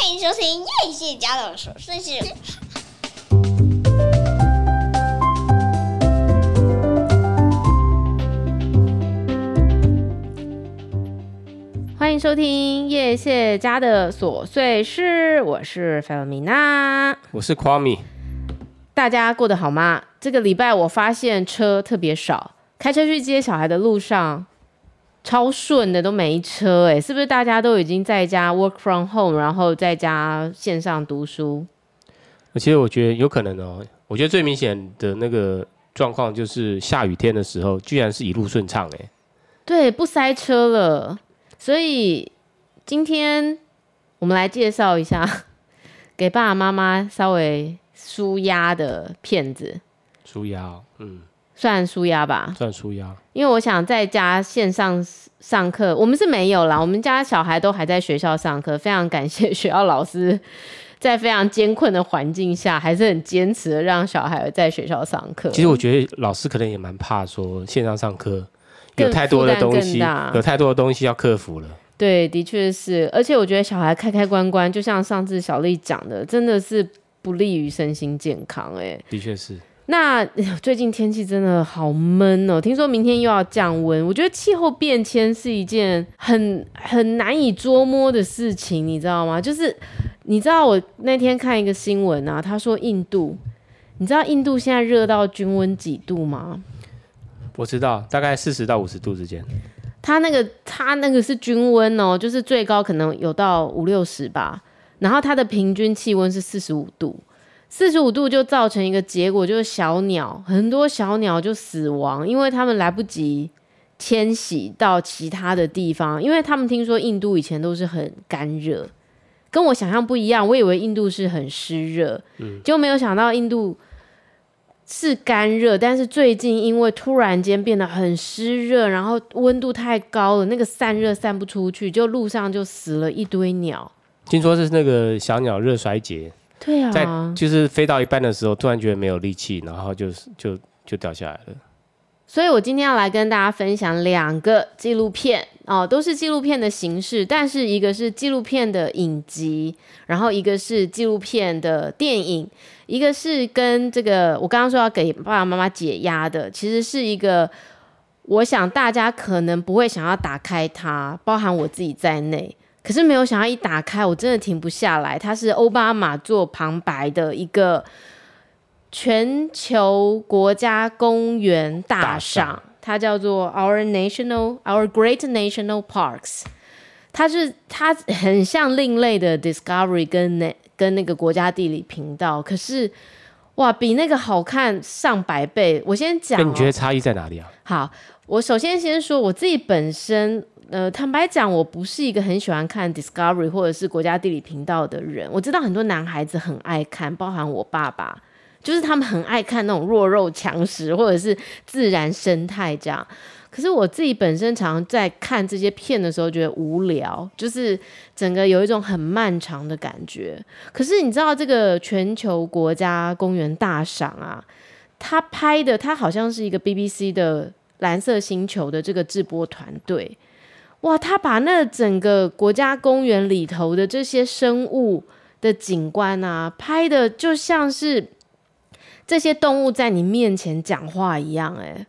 欢迎收听叶谢家的琐碎事。欢迎收听叶谢家的琐碎事，我是 Filomena，我是 Kwame。大家过得好吗？这个礼拜我发现车特别少，开车去接小孩的路上。超顺的都没车哎，是不是大家都已经在家 work from home，然后在家线上读书？其实我觉得有可能哦。我觉得最明显的那个状况就是下雨天的时候，居然是一路顺畅哎。对，不塞车了。所以今天我们来介绍一下 给爸爸妈妈稍微舒压的片子。舒压哦，嗯。算舒压吧，算舒压。因为我想在家线上上课，我们是没有啦。我们家小孩都还在学校上课，非常感谢 学校老师，在非常艰困的环境下，还是很坚持的让小孩在学校上课。其实我觉得老师可能也蛮怕说线上上课有太多的东西，有太多的东西要克服了。对，的确是。而且我觉得小孩开开关关，就像上次小丽讲的，真的是不利于身心健康。哎，的确是。那最近天气真的好闷哦，听说明天又要降温。我觉得气候变迁是一件很很难以捉摸的事情，你知道吗？就是你知道我那天看一个新闻啊，他说印度，你知道印度现在热到均温几度吗？我知道，大概四十到五十度之间。它那个它那个是均温哦，就是最高可能有到五六十吧，然后它的平均气温是四十五度。四十五度就造成一个结果，就是小鸟很多小鸟就死亡，因为他们来不及迁徙到其他的地方，因为他们听说印度以前都是很干热，跟我想象不一样，我以为印度是很湿热，嗯，就没有想到印度是干热，但是最近因为突然间变得很湿热，然后温度太高了，那个散热散不出去，就路上就死了一堆鸟。听说是那个小鸟热衰竭。对啊，在就是飞到一半的时候，突然觉得没有力气，然后就是就就掉下来了。所以我今天要来跟大家分享两个纪录片哦，都是纪录片的形式，但是一个是纪录片的影集，然后一个是纪录片的电影，一个是跟这个我刚刚说要给爸爸妈妈解压的，其实是一个我想大家可能不会想要打开它，包含我自己在内。可是没有想到一打开，我真的停不下来。它是奥巴马做旁白的一个全球国家公园大赏，它叫做 Our National Our Great National Parks。它是它很像另类的 Discovery 跟那跟那个国家地理频道，可是哇，比那个好看上百倍。我先讲，你觉得差异在哪里啊？好，我首先先说我自己本身。呃，坦白讲，我不是一个很喜欢看 Discovery 或者是国家地理频道的人。我知道很多男孩子很爱看，包含我爸爸，就是他们很爱看那种弱肉强食或者是自然生态这样。可是我自己本身常在看这些片的时候觉得无聊，就是整个有一种很漫长的感觉。可是你知道这个全球国家公园大赏啊，他拍的他好像是一个 BBC 的蓝色星球的这个制播团队。哇，他把那整个国家公园里头的这些生物的景观啊，拍的就像是这些动物在你面前讲话一样。诶，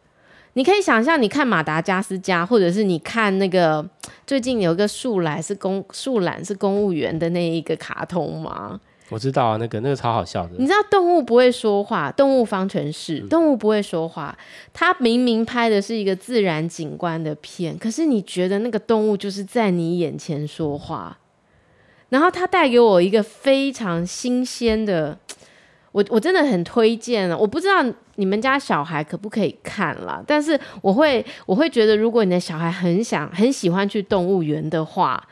你可以想象，你看马达加斯加，或者是你看那个最近有一个树懒是公树懒是公务员的那一个卡通吗？我知道啊，那个那个超好笑的。你知道动物不会说话，动物方程式，动物不会说话。它明明拍的是一个自然景观的片，可是你觉得那个动物就是在你眼前说话。然后它带给我一个非常新鲜的，我我真的很推荐了。我不知道你们家小孩可不可以看啦，但是我会我会觉得，如果你的小孩很想很喜欢去动物园的话。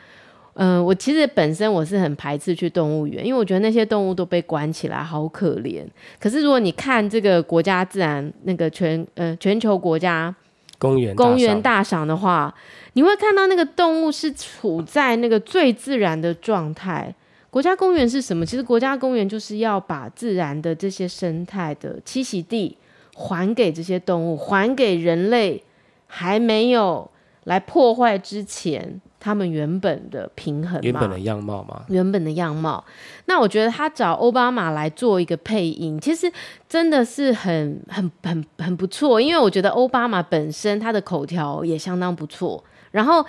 嗯、呃，我其实本身我是很排斥去动物园，因为我觉得那些动物都被关起来，好可怜。可是如果你看这个国家自然那个全呃全球国家公园公园大赏的话，你会看到那个动物是处在那个最自然的状态。国家公园是什么？其实国家公园就是要把自然的这些生态的栖息地还给这些动物，还给人类还没有来破坏之前。他们原本的平衡嘛，原本的样貌嘛，原本的样貌。那我觉得他找欧巴马来做一个配音，其实真的是很很很很不错，因为我觉得欧巴马本身他的口条也相当不错。然后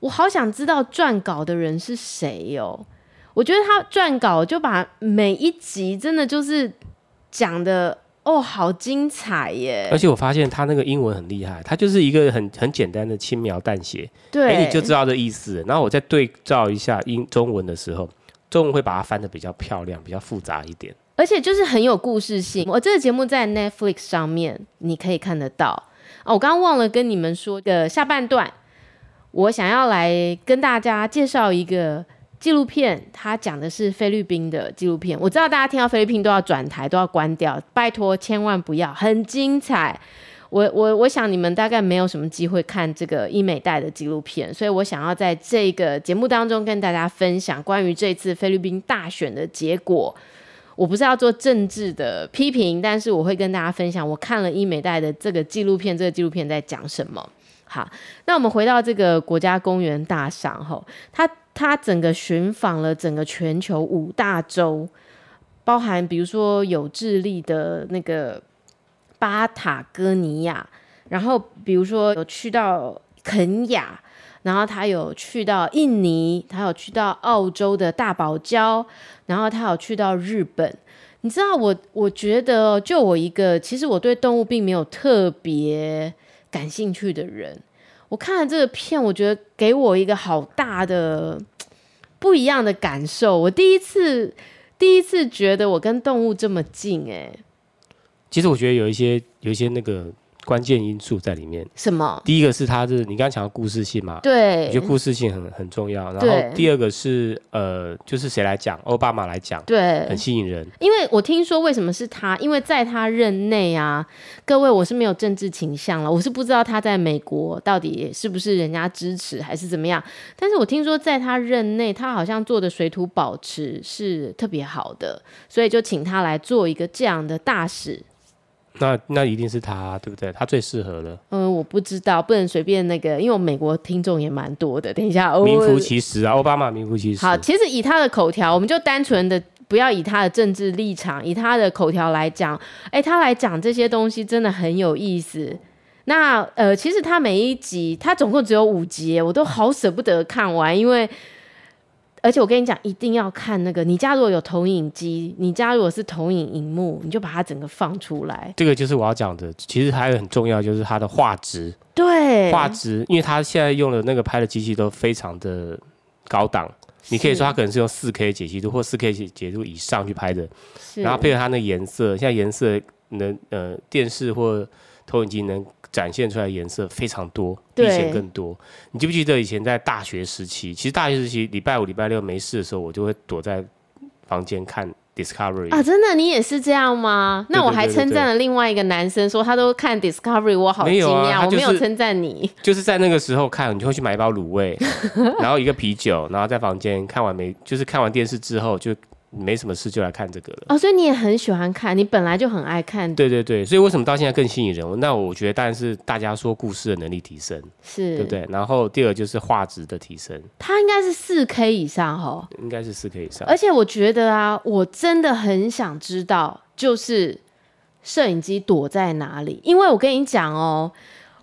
我好想知道撰稿的人是谁哦。我觉得他撰稿就把每一集真的就是讲的。哦，好精彩耶！而且我发现他那个英文很厉害，他就是一个很很简单的轻描淡写，对，欸，你就知道这意思。然后我再对照一下英中文的时候，中文会把它翻的比较漂亮，比较复杂一点。而且就是很有故事性。我这个节目在 Netflix 上面你可以看得到。哦，我刚刚忘了跟你们说的下半段，我想要来跟大家介绍一个。纪录片，它讲的是菲律宾的纪录片。我知道大家听到菲律宾都要转台，都要关掉，拜托千万不要，很精彩。我我我想你们大概没有什么机会看这个伊美代的纪录片，所以我想要在这个节目当中跟大家分享关于这次菲律宾大选的结果。我不是要做政治的批评，但是我会跟大家分享我看了伊美代的这个纪录片，这个纪录片在讲什么。好，那我们回到这个国家公园大赏后，他他整个寻访了整个全球五大洲，包含比如说有智利的那个巴塔哥尼亚，然后比如说有去到肯亚，然后他有去到印尼，他有去到澳洲的大堡礁，然后他有去到日本。你知道我我觉得就我一个，其实我对动物并没有特别。感兴趣的人，我看了这个片，我觉得给我一个好大的不一样的感受。我第一次，第一次觉得我跟动物这么近，欸，哎。其实我觉得有一些，有一些那个。关键因素在里面。什么？第一个是它是你刚刚讲的故事性嘛？对，我觉得故事性很很重要。然后第二个是呃，就是谁来讲？奥巴马来讲，对，很吸引人。因为我听说为什么是他？因为在他任内啊，各位我是没有政治倾向了，我是不知道他在美国到底是不是人家支持还是怎么样。但是我听说在他任内，他好像做的水土保持是特别好的，所以就请他来做一个这样的大使。那那一定是他，对不对？他最适合了。嗯，我不知道，不能随便那个，因为我美国听众也蛮多的。等一下，名副其实啊，奥巴马名副其实。好，其实以他的口条，我们就单纯的不要以他的政治立场，以他的口条来讲，哎，他来讲这些东西真的很有意思。那呃，其实他每一集，他总共只有五集，我都好舍不得看完，因为。而且我跟你讲，一定要看那个。你家如果有投影机，你家如果是投影荧幕，你就把它整个放出来。这个就是我要讲的。其实还有很重要，就是它的画质。对，画质，因为它现在用的那个拍的机器都非常的高档。你可以说它可能是用四 K 解析度或四 K 解解析度以上去拍的。然后配合它那个颜色，现在颜色能呃电视或投影机能。展现出来颜色非常多，比以前更多。你记不记得以前在大学时期？其实大学时期礼拜五、礼拜六没事的时候，我就会躲在房间看 Discovery 啊！真的，你也是这样吗？那我还称赞了另外一个男生，说他都看 Discovery，我好惊讶，我没有称赞你。就是在那个时候看，你就会去买一包卤味，然后一个啤酒，然后在房间看完没，就是看完电视之后就。没什么事就来看这个了哦，所以你也很喜欢看，你本来就很爱看。对对对，所以为什么到现在更吸引人？那我觉得当然是大家说故事的能力提升，是，对不对？然后第二就是画质的提升，它应该是四 K 以上哦，应该是四 K 以上。而且我觉得啊，我真的很想知道，就是摄影机躲在哪里？因为我跟你讲哦，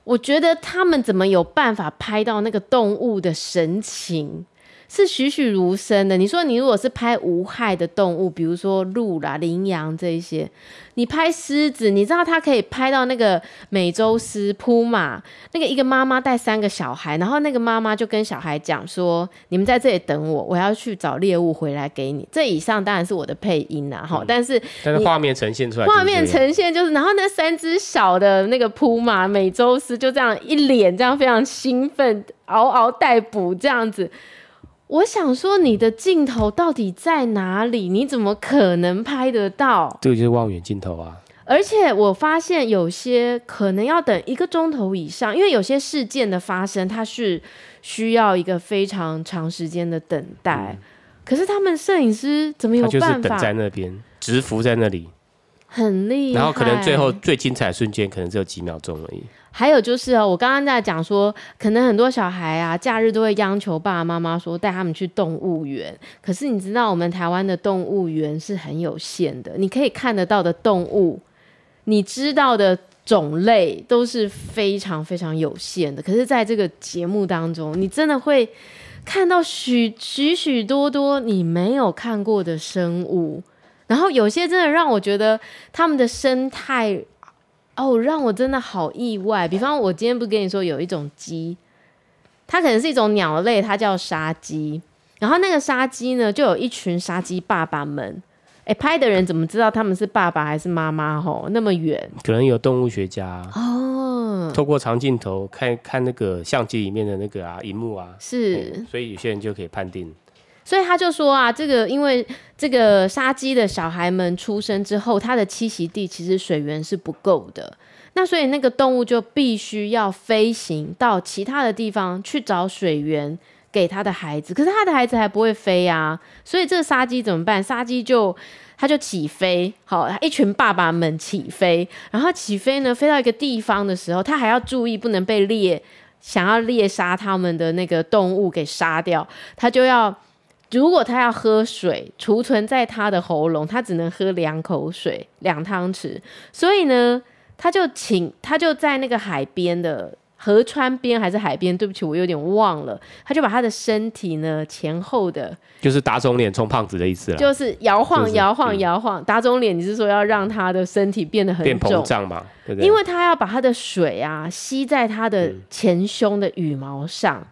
我觉得他们怎么有办法拍到那个动物的神情？是栩栩如生的。你说，你如果是拍无害的动物，比如说鹿啦、羚羊这一些，你拍狮子，你知道它可以拍到那个美洲狮、扑马，那个一个妈妈带三个小孩，然后那个妈妈就跟小孩讲说：“你们在这里等我，我要去找猎物回来给你。”这以上当然是我的配音啦，哈、嗯，但是但是画面呈现出来，画面呈现就是，然后那三只小的那个扑马、美洲狮就这样一脸这样非常兴奋，嗷嗷待哺这样子。我想说，你的镜头到底在哪里？你怎么可能拍得到？这个就是望远镜头啊！而且我发现有些可能要等一个钟头以上，因为有些事件的发生，它是需要一个非常长时间的等待。嗯、可是他们摄影师怎么有办法？他就是等在那边，直伏在那里，很厉害。然后可能最后最精彩的瞬间，可能只有几秒钟而已。还有就是哦，我刚刚在讲说，可能很多小孩啊，假日都会央求爸爸妈妈说带他们去动物园。可是你知道，我们台湾的动物园是很有限的，你可以看得到的动物，你知道的种类都是非常非常有限的。可是，在这个节目当中，你真的会看到许许许多多你没有看过的生物，然后有些真的让我觉得他们的生态。哦，让我真的好意外。比方，我今天不是跟你说有一种鸡，它可能是一种鸟类，它叫沙鸡。然后那个沙鸡呢，就有一群沙鸡爸爸们。哎，拍的人怎么知道他们是爸爸还是妈妈？吼，那么远，可能有动物学家哦，透过长镜头看看那个相机里面的那个啊，荧幕啊，是，所以有些人就可以判定。所以他就说啊，这个因为这个沙鸡的小孩们出生之后，它的栖息地其实水源是不够的，那所以那个动物就必须要飞行到其他的地方去找水源给他的孩子。可是他的孩子还不会飞啊，所以这个沙鸡怎么办？沙鸡就他就起飞，好，一群爸爸们起飞，然后起飞呢，飞到一个地方的时候，他还要注意不能被猎想要猎杀他们的那个动物给杀掉，他就要。如果他要喝水，储存在他的喉咙，他只能喝两口水，两汤匙。所以呢，他就请，他就在那个海边的河川边还是海边？对不起，我有点忘了。他就把他的身体呢前后的，就是打肿脸充胖子的意思了，就是摇晃摇晃摇晃打肿脸。你是说要让他的身体变得很，变膨胀嘛？对不对？因为他要把他的水啊吸在他的前胸的羽毛上。嗯、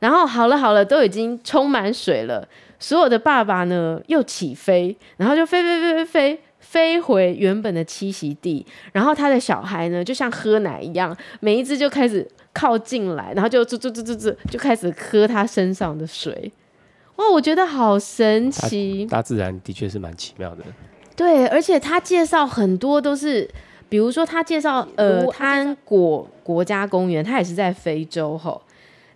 然后好了好了，都已经充满水了。所有的爸爸呢，又起飞，然后就飞飞飞飞飞飞回原本的栖息地，然后他的小孩呢，就像喝奶一样，每一只就开始靠近来，然后就吱吱吱吱吱就开始喝他身上的水。哇，我觉得好神奇！大自然的确是蛮奇妙的。对，而且他介绍很多都是，比如说他介绍呃，滩果国家公园，他也是在非洲吼，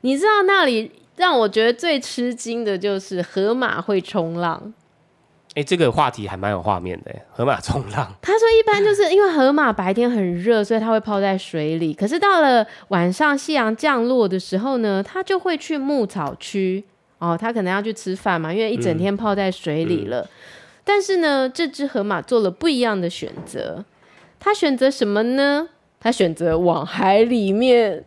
你知道那里？让我觉得最吃惊的就是河马会冲浪。哎、欸，这个话题还蛮有画面的。河马冲浪，他说一般就是因为河马白天很热，所以它会泡在水里。可是到了晚上夕阳降落的时候呢，它就会去牧草区哦，它可能要去吃饭嘛，因为一整天泡在水里了。嗯嗯、但是呢，这只河马做了不一样的选择。它选择什么呢？它选择往海里面。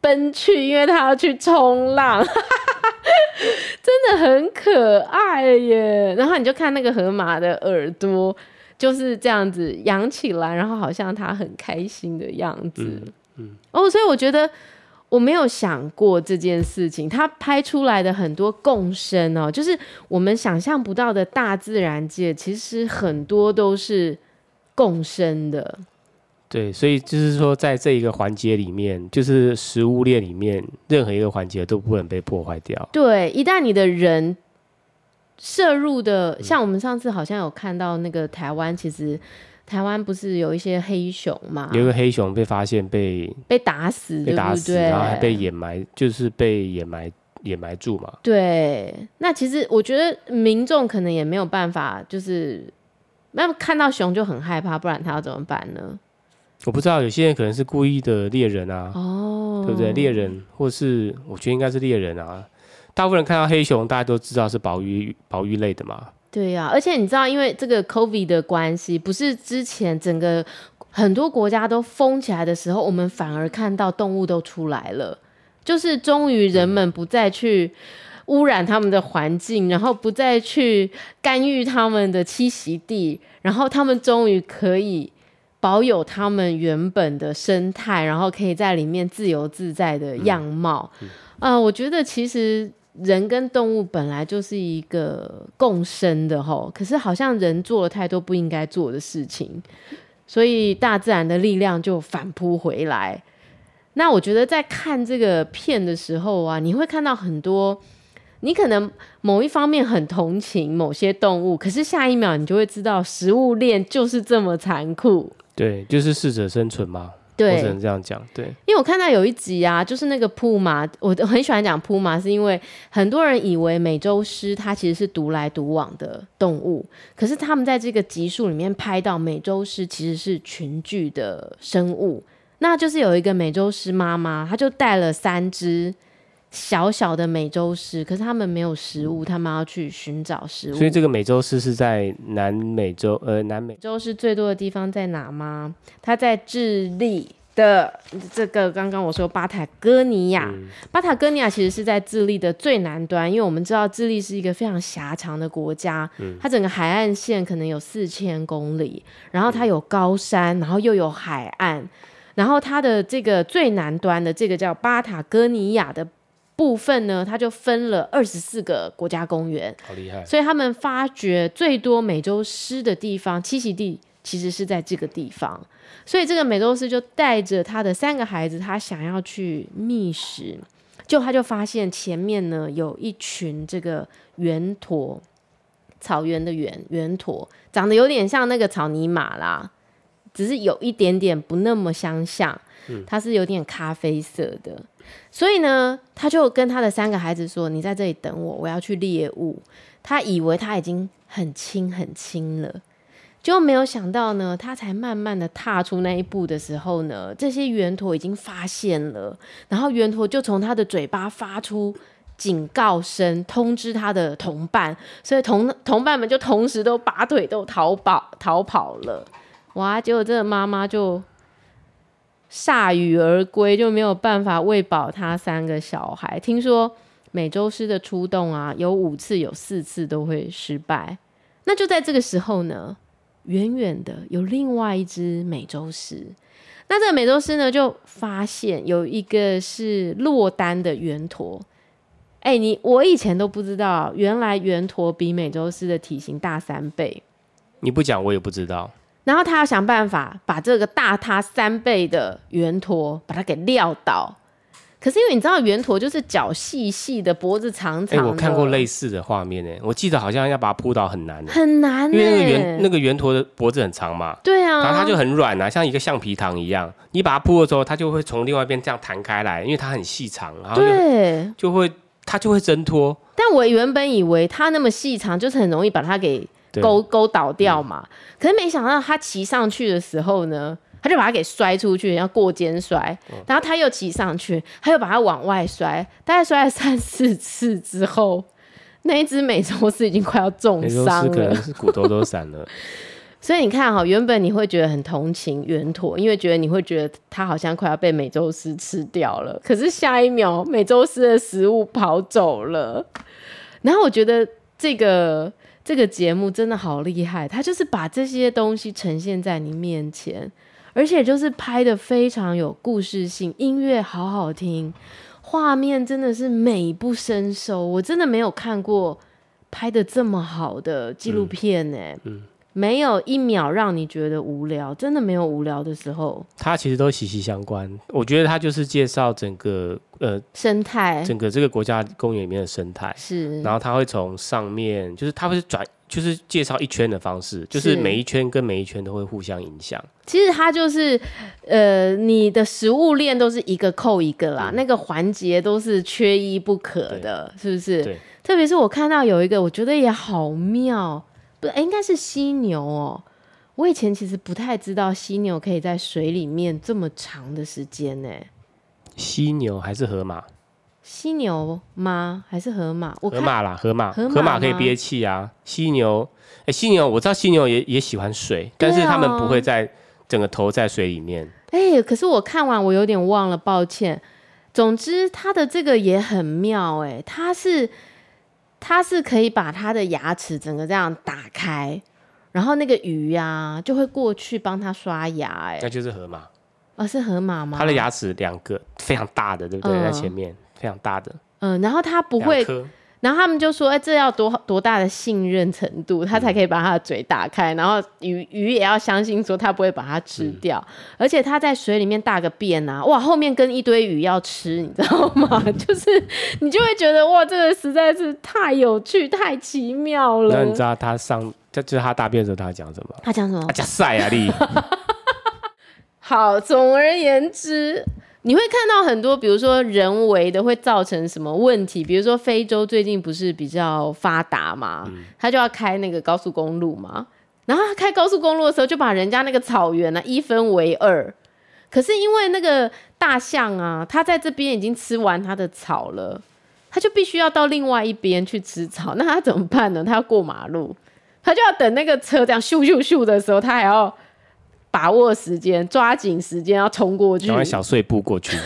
奔去，因为他要去冲浪，真的很可爱耶。然后你就看那个河马的耳朵就是这样子扬起来，然后好像他很开心的样子。嗯，嗯哦，所以我觉得我没有想过这件事情。他拍出来的很多共生哦，就是我们想象不到的大自然界，其实很多都是共生的。对，所以就是说，在这一个环节里面，就是食物链里面，任何一个环节都不能被破坏掉。对，一旦你的人摄入的，嗯、像我们上次好像有看到那个台湾，其实台湾不是有一些黑熊嘛？有一个黑熊被发现被被打死，被打死，对对然后还被掩埋，就是被掩埋掩埋住嘛。对，那其实我觉得民众可能也没有办法，就是那看到熊就很害怕，不然他要怎么办呢？我不知道，有些人可能是故意的猎人啊，哦，对不对？猎人，或是我觉得应该是猎人啊。大部分人看到黑熊，大家都知道是保育保育类的嘛。对呀、啊，而且你知道，因为这个 COVID 的关系，不是之前整个很多国家都封起来的时候，我们反而看到动物都出来了，就是终于人们不再去污染他们的环境，然后不再去干预他们的栖息地，然后他们终于可以。保有他们原本的生态，然后可以在里面自由自在的样貌。啊、嗯嗯呃，我觉得其实人跟动物本来就是一个共生的吼，可是好像人做了太多不应该做的事情，所以大自然的力量就反扑回来。那我觉得在看这个片的时候啊，你会看到很多，你可能某一方面很同情某些动物，可是下一秒你就会知道食物链就是这么残酷。对，就是适者生存嘛。对，我只能这样讲。对，因为我看到有一集啊，就是那个铺马，我很喜欢讲铺马，是因为很多人以为美洲狮它其实是独来独往的动物，可是他们在这个集数里面拍到美洲狮其实是群聚的生物，那就是有一个美洲狮妈妈，她就带了三只小小的美洲狮，可是他们没有食物，他们要去寻找食物。所以这个美洲狮是在南美洲，呃，南美洲是最多的地方在哪吗？它在智利。的这个刚刚我说巴塔哥尼亚，嗯、巴塔哥尼亚其实是在智利的最南端，因为我们知道智利是一个非常狭长的国家，嗯、它整个海岸线可能有四千公里，然后它有高山，然后又有海岸，然后它的这个最南端的这个叫巴塔哥尼亚的部分呢，它就分了二十四个国家公园，好厉害，所以他们发掘最多美洲狮的地方栖息地。其实是在这个地方，所以这个美洲狮就带着他的三个孩子，他想要去觅食，就他就发现前面呢有一群这个圆驼，草原的圆圆驼，长得有点像那个草泥马啦，只是有一点点不那么相像，它是有点咖啡色的，所以呢，他就跟他的三个孩子说：“你在这里等我，我要去猎物。”他以为他已经很轻很轻了。就没有想到呢，他才慢慢的踏出那一步的时候呢，这些圆驼已经发现了，然后圆驼就从他的嘴巴发出警告声，通知他的同伴，所以同同伴们就同时都拔腿都逃跑逃跑了。哇！结果这个妈妈就铩羽而归，就没有办法喂饱他三个小孩。听说美洲狮的出动啊，有五次有四次都会失败。那就在这个时候呢。远远的有另外一只美洲狮，那这个美洲狮呢，就发现有一个是落单的圆驼。哎、你我以前都不知道，原来圆驼比美洲狮的体型大三倍。你不讲我也不知道。然后他要想办法把这个大他三倍的圆驼把它给撂倒。可是因为你知道圆驼就是脚细细的，脖子长长的。哎，我看过类似的画面呢，我记得好像要把它扑倒很难，很难，因为那个圆那个圆驼的脖子很长嘛。对啊。然后它就很软啊，像一个橡皮糖一样。你把它扑了之后，它就会从另外一边这样弹开来，因为它很细长，然后就对就会它就会挣脱。但我原本以为它那么细长，就是很容易把它给勾勾倒掉嘛。嗯、可是没想到他骑上去的时候呢。他就把它给摔出去，要过肩摔，然后他又骑上去，他又把它往外摔，大概摔了三四次之后，那一只美洲狮已经快要重伤了，可能是骨头都散了。所以你看哈，原本你会觉得很同情圆驼，因为觉得你会觉得它好像快要被美洲狮吃掉了，可是下一秒美洲狮的食物跑走了。然后我觉得这个这个节目真的好厉害，它就是把这些东西呈现在你面前。而且就是拍的非常有故事性，音乐好好听，画面真的是美不胜收。我真的没有看过拍的这么好的纪录片呢、欸嗯，嗯，没有一秒让你觉得无聊，真的没有无聊的时候。它其实都息息相关，我觉得它就是介绍整个呃生态，整个这个国家公园里面的生态是，然后它会从上面，就是它会转。就是介绍一圈的方式，就是每一圈跟每一圈都会互相影响。其实它就是，呃，你的食物链都是一个扣一个啦，嗯、那个环节都是缺一不可的，是不是？对。特别是我看到有一个，我觉得也好妙，不，欸、应该是犀牛哦、喔。我以前其实不太知道犀牛可以在水里面这么长的时间呢、欸。犀牛还是河马？犀牛吗？还是河马？河马啦，河马，河马可以憋气啊。犀牛，哎、欸，犀牛，我知道犀牛也也喜欢水，但是他们不会在整个头在水里面。哎、欸，可是我看完我有点忘了，抱歉。总之，它的这个也很妙、欸，哎，它是它是可以把它的牙齿整个这样打开，然后那个鱼呀、啊、就会过去帮它刷牙、欸，哎，那就是河马。啊、哦，是河马吗？它的牙齿两个非常大的，对不对？嗯、在前面。非常大的，嗯，然后他不会，然后他们就说，哎、欸，这要多多大的信任程度，他才可以把他的嘴打开，然后鱼鱼也要相信说他不会把它吃掉，而且他在水里面大个便啊，哇，后面跟一堆鱼要吃，你知道吗？就是你就会觉得哇，这个实在是太有趣、太奇妙了。那你知道他上，就就是他大便的时候他讲什么？他讲什么？他讲赛啊你。好，总而言之。你会看到很多，比如说人为的会造成什么问题？比如说非洲最近不是比较发达嘛，嗯、他就要开那个高速公路嘛，然后他开高速公路的时候就把人家那个草原呢、啊、一分为二，可是因为那个大象啊，它在这边已经吃完它的草了，它就必须要到另外一边去吃草。那它怎么办呢？它要过马路，它就要等那个车这样咻咻咻的时候，它还要把握时间，抓紧时间要冲过去，赶快小碎步过去。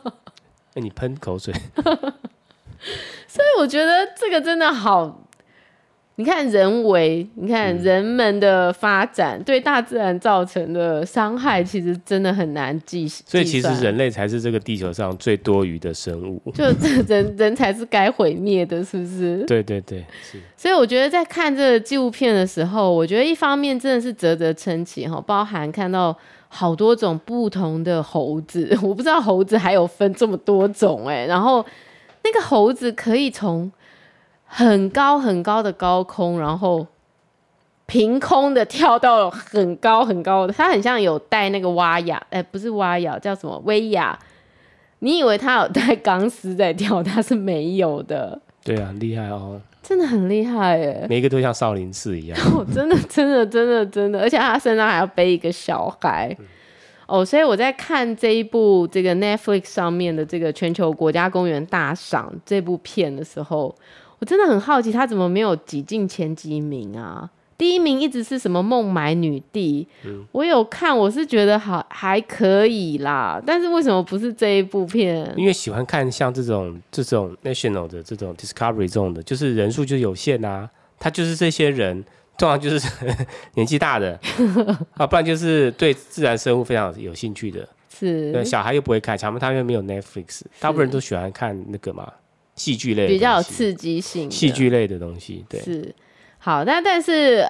哎，你喷口水。所以我觉得这个真的好。你看人为，你看人们的发展对大自然造成的伤害，其实真的很难计。所以其实人类才是这个地球上最多余的生物，就人人才是该毁灭的，是不是？对对对，是。所以我觉得在看这个纪录片的时候，我觉得一方面真的是啧啧称奇哈，包含看到好多种不同的猴子，我不知道猴子还有分这么多种哎，然后那个猴子可以从。很高很高的高空，然后凭空的跳到很高很高的，他很像有带那个蛙牙，哎、欸，不是蛙牙，叫什么威亚？你以为他有带钢丝在跳，他是没有的。对啊，厉害哦，真的很厉害哎，每一个都像少林寺一样。哦，真的真的真的真的，而且他身上还要背一个小孩。嗯、哦，所以我在看这一部这个 Netflix 上面的这个全球国家公园大赏这部片的时候。我真的很好奇，他怎么没有挤进前几名啊？第一名一直是什么孟买女帝？嗯、我有看，我是觉得好还可以啦。但是为什么不是这一部片？因为喜欢看像这种这种 national 的这种 discovery 这种的，就是人数就有限啊。他就是这些人，通常就是 年纪大的啊，不然就是对自然生物非常有兴趣的。是，小孩又不会看，他们他们又没有 Netflix，大部分人都喜欢看那个嘛。戏剧类比较有刺激性，戏剧类的东西，对，是好。那但是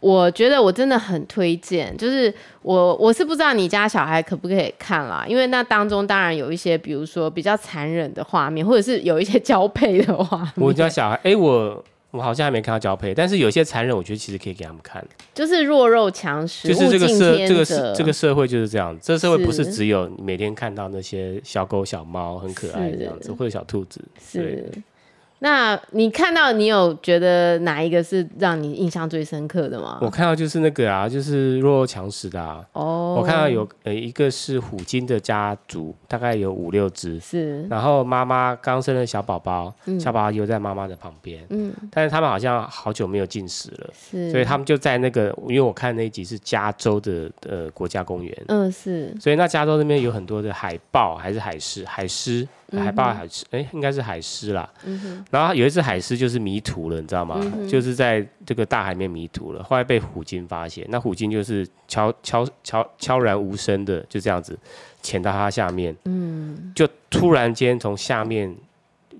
我觉得我真的很推荐，就是我我是不知道你家小孩可不可以看啦，因为那当中当然有一些，比如说比较残忍的画面，或者是有一些交配的画面。我家小孩，哎、欸，我。我好像还没看到交配，但是有些残忍，我觉得其实可以给他们看。就是弱肉强食，就是这个社这个社这个社会就是这样。这个社会不是只有每天看到那些小狗小猫很可爱这样子，或者小兔子。是。那你看到你有觉得哪一个是让你印象最深刻的吗？我看到就是那个啊，就是弱肉强食的啊。哦。我看到有呃一个是虎鲸的家族，大概有五六只。是。然后妈妈刚生了小宝宝，嗯、小宝宝又在妈妈的旁边。嗯。但是他们好像好久没有进食了。是。所以他们就在那个，因为我看那一集是加州的呃国家公园。嗯，是。所以那加州那边有很多的海豹还是海狮？海狮。海豹、海狮，哎、欸，应该是海狮啦。嗯、哼然后有一只海狮就是迷途了，你知道吗？嗯、就是在这个大海里面迷途了，后来被虎鲸发现。那虎鲸就是悄悄悄悄然无声的就这样子潜到它下面。嗯，就突然间从下面，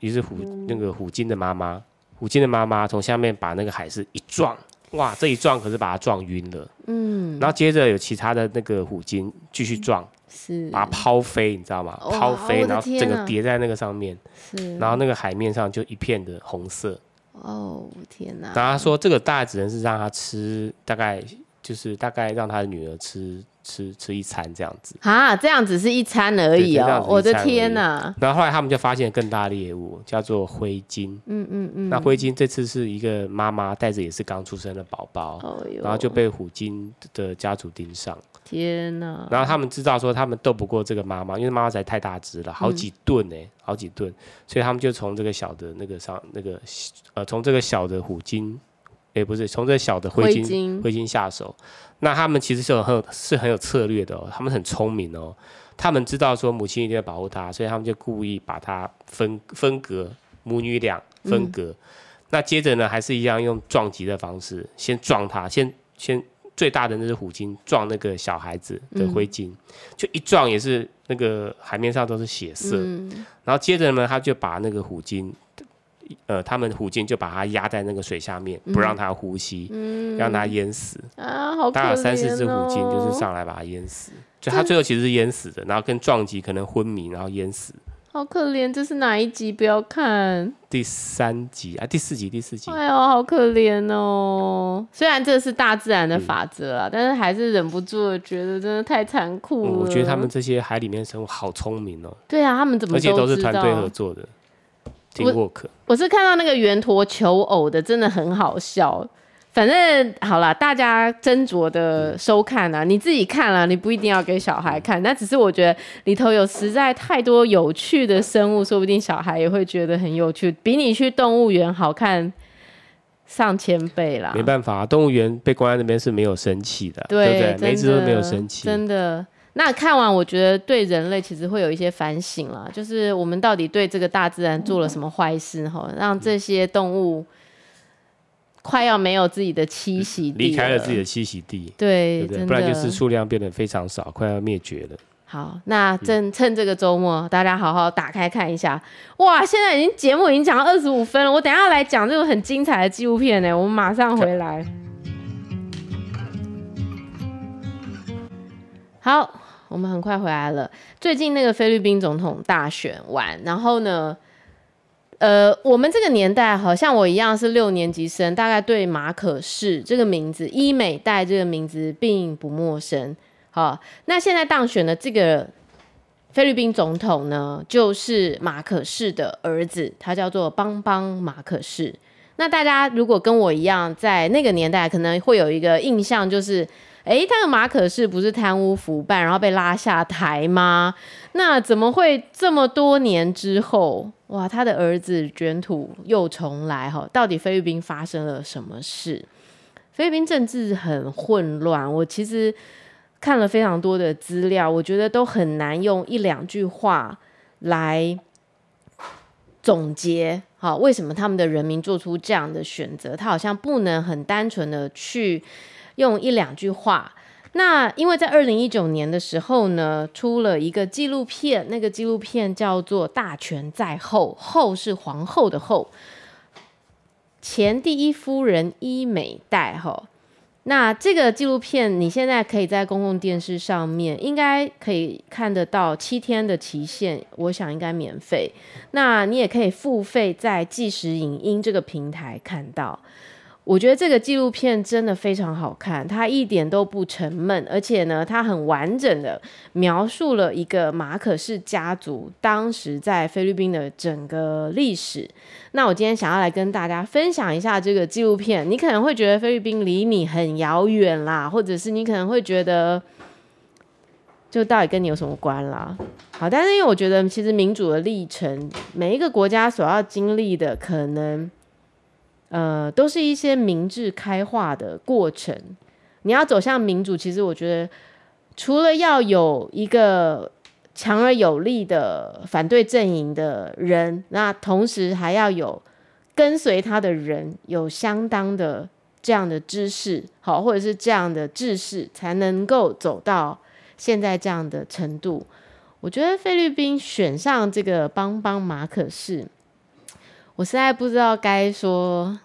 于是虎那个虎鲸的妈妈，虎鲸的妈妈从下面把那个海狮一撞，哇，这一撞可是把它撞晕了。嗯，然后接着有其他的那个虎鲸继续撞。是把它抛飞，你知道吗？抛飞，然后整个叠在那个上面，是，然后那个海面上就一片的红色。哦，天哪！然后他说这个大概只能是让他吃，大概就是大概让他的女儿吃吃吃一餐这样子。啊，这样只是一餐而已哦！我的天哪！然后后来他们就发现更大的猎物，叫做灰鲸。嗯嗯嗯。那灰鲸这次是一个妈妈带着也是刚出生的宝宝，然后就被虎鲸的家族盯上。天呐！然后他们知道说他们斗不过这个妈妈，因为妈妈实在太大只了，好几吨呢，嗯、好几吨，所以他们就从这个小的那个上那个呃，从这个小的虎鲸，也不是从这个小的灰鲸灰鲸下手。那他们其实是很有是很有策略的哦，他们很聪明哦，他们知道说母亲一定要保护它，所以他们就故意把它分分隔母女俩分隔。嗯、那接着呢，还是一样用撞击的方式，先撞它，先先。最大的那只虎鲸撞那个小孩子的灰鲸，嗯、就一撞也是那个海面上都是血色。嗯、然后接着呢，他就把那个虎鲸，呃，他们虎鲸就把它压在那个水下面，不让它呼吸，嗯、让它淹死。啊，好可怜哦！大概有三四只虎鲸就是上来把它淹死，就它最后其实是淹死的，然后跟撞击可能昏迷，然后淹死。好可怜，这是哪一集？不要看第三集啊，第四集，第四集。哎呦，好可怜哦！虽然这是大自然的法则啊，嗯、但是还是忍不住的觉得真的太残酷了、嗯。我觉得他们这些海里面生物好聪明哦。对啊，他们怎么？而且都是团队合作的。Teamwork。我是看到那个圆驼求偶的，真的很好笑。反正好了，大家斟酌的收看啊，你自己看了，你不一定要给小孩看。那只是我觉得里头有实在太多有趣的生物，说不定小孩也会觉得很有趣，比你去动物园好看上千倍啦。没办法，动物园被关在那边是没有生气的，对，对不对？每只都没有生气，真的。那看完，我觉得对人类其实会有一些反省啦，就是我们到底对这个大自然做了什么坏事哈，让这些动物。快要没有自己的栖息地，离开了自己的栖息地，对，对，对，不然就是数量变得非常少，快要灭绝了。好，那趁趁这个周末，大家好好打开看一下。哇，现在已经节目已经讲到二十五分了，我等一下来讲这个很精彩的纪录片呢。我们马上回来。好，我们很快回来了。最近那个菲律宾总统大选完，然后呢？呃，我们这个年代好像我一样是六年级生，大概对马可仕这个名字、伊美代这个名字并不陌生。好，那现在当选的这个菲律宾总统呢，就是马可仕的儿子，他叫做邦邦马可仕。那大家如果跟我一样，在那个年代可能会有一个印象，就是。诶，他的马可仕不是贪污腐败，然后被拉下台吗？那怎么会这么多年之后，哇，他的儿子卷土又重来？哈，到底菲律宾发生了什么事？菲律宾政治很混乱，我其实看了非常多的资料，我觉得都很难用一两句话来总结。好，为什么他们的人民做出这样的选择？他好像不能很单纯的去。用一两句话，那因为在二零一九年的时候呢，出了一个纪录片，那个纪录片叫做《大权在后》，后是皇后的后，前第一夫人伊美代哈。那这个纪录片你现在可以在公共电视上面，应该可以看得到，七天的期限，我想应该免费。那你也可以付费在即时影音这个平台看到。我觉得这个纪录片真的非常好看，它一点都不沉闷，而且呢，它很完整的描述了一个马可氏家族当时在菲律宾的整个历史。那我今天想要来跟大家分享一下这个纪录片。你可能会觉得菲律宾离你很遥远啦，或者是你可能会觉得，就到底跟你有什么关啦？好，但是因为我觉得其实民主的历程，每一个国家所要经历的可能。呃，都是一些民智开化的过程。你要走向民主，其实我觉得，除了要有一个强而有力的反对阵营的人，那同时还要有跟随他的人有相当的这样的知识，好，或者是这样的知识，才能够走到现在这样的程度。我觉得菲律宾选上这个邦邦马可是。我实在不知道该说